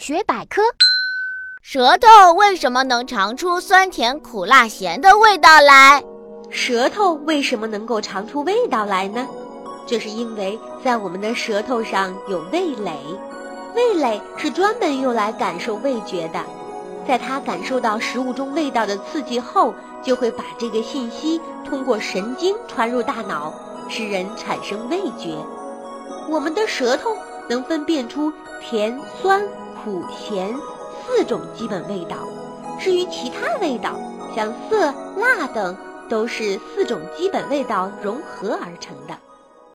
学百科：舌头为什么能尝出酸甜苦辣咸的味道来？舌头为什么能够尝出味道来呢？这是因为在我们的舌头上有味蕾，味蕾是专门用来感受味觉的。在它感受到食物中味道的刺激后，就会把这个信息通过神经传入大脑，使人产生味觉。我们的舌头能分辨出甜、酸、苦、咸四种基本味道。至于其他味道，像涩、辣等，都是四种基本味道融合而成的。